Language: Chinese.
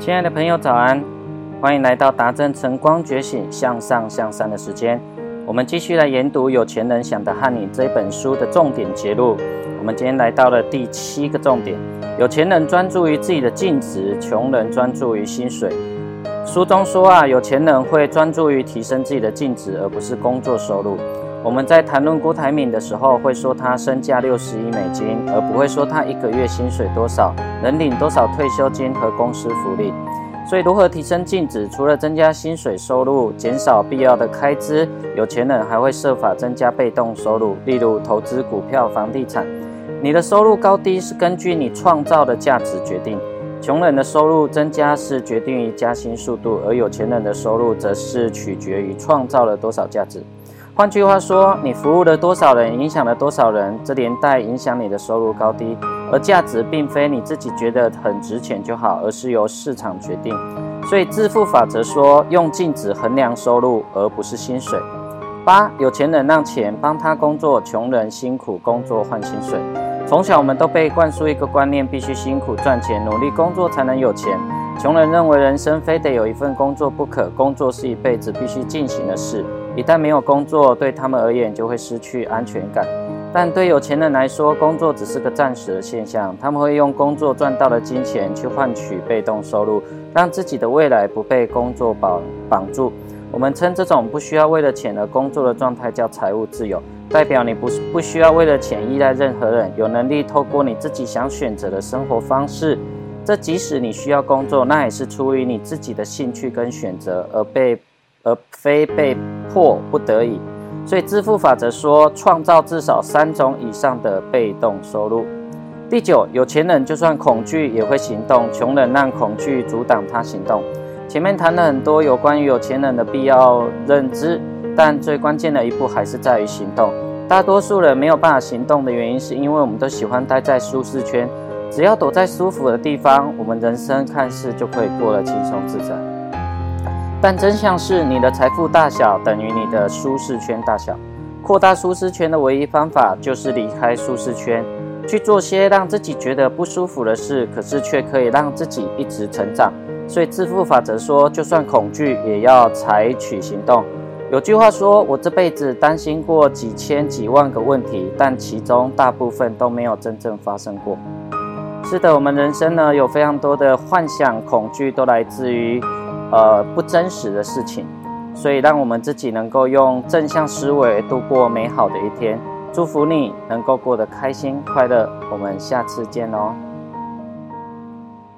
亲爱的朋友，早安！欢迎来到达正晨光觉醒向上向善的时间。我们继续来研读《有钱人想的和你》这本书的重点节录。我们今天来到了第七个重点：有钱人专注于自己的净值，穷人专注于薪水。书中说啊，有钱人会专注于提升自己的净值，而不是工作收入。我们在谈论郭台铭的时候，会说他身价六十亿美金，而不会说他一个月薪水多少，能领多少退休金和公司福利。所以，如何提升净值？除了增加薪水收入，减少必要的开支，有钱人还会设法增加被动收入，例如投资股票、房地产。你的收入高低是根据你创造的价值决定。穷人的收入增加是决定于加薪速度，而有钱人的收入则是取决于创造了多少价值。换句话说，你服务了多少人，影响了多少人，这连带影响你的收入高低。而价值并非你自己觉得很值钱就好，而是由市场决定。所以致富法则说，用净值衡量收入，而不是薪水。八，有钱人让钱帮他工作，穷人辛苦工作换薪水。从小我们都被灌输一个观念，必须辛苦赚钱，努力工作才能有钱。穷人认为人生非得有一份工作不可，工作是一辈子必须进行的事。一旦没有工作，对他们而言就会失去安全感。但对有钱人来说，工作只是个暂时的现象。他们会用工作赚到的金钱去换取被动收入，让自己的未来不被工作绑绑住。我们称这种不需要为了钱而工作的状态叫财务自由，代表你不不需要为了钱依赖任何人，有能力透过你自己想选择的生活方式。这即使你需要工作，那也是出于你自己的兴趣跟选择，而被。而非被迫不得已，所以致富法则说，创造至少三种以上的被动收入。第九，有钱人就算恐惧也会行动，穷人让恐惧阻挡他行动。前面谈了很多有关于有钱人的必要认知，但最关键的一步还是在于行动。大多数人没有办法行动的原因，是因为我们都喜欢待在舒适圈，只要躲在舒服的地方，我们人生看似就可以过得轻松自在。但真相是，你的财富大小等于你的舒适圈大小。扩大舒适圈的唯一方法就是离开舒适圈，去做些让自己觉得不舒服的事，可是却可以让自己一直成长。所以致富法则说，就算恐惧也要采取行动。有句话说，我这辈子担心过几千几万个问题，但其中大部分都没有真正发生过。是的，我们人生呢有非常多的幻想、恐惧，都来自于。呃，不真实的事情，所以让我们自己能够用正向思维度过美好的一天。祝福你能够过得开心快乐，我们下次见哦。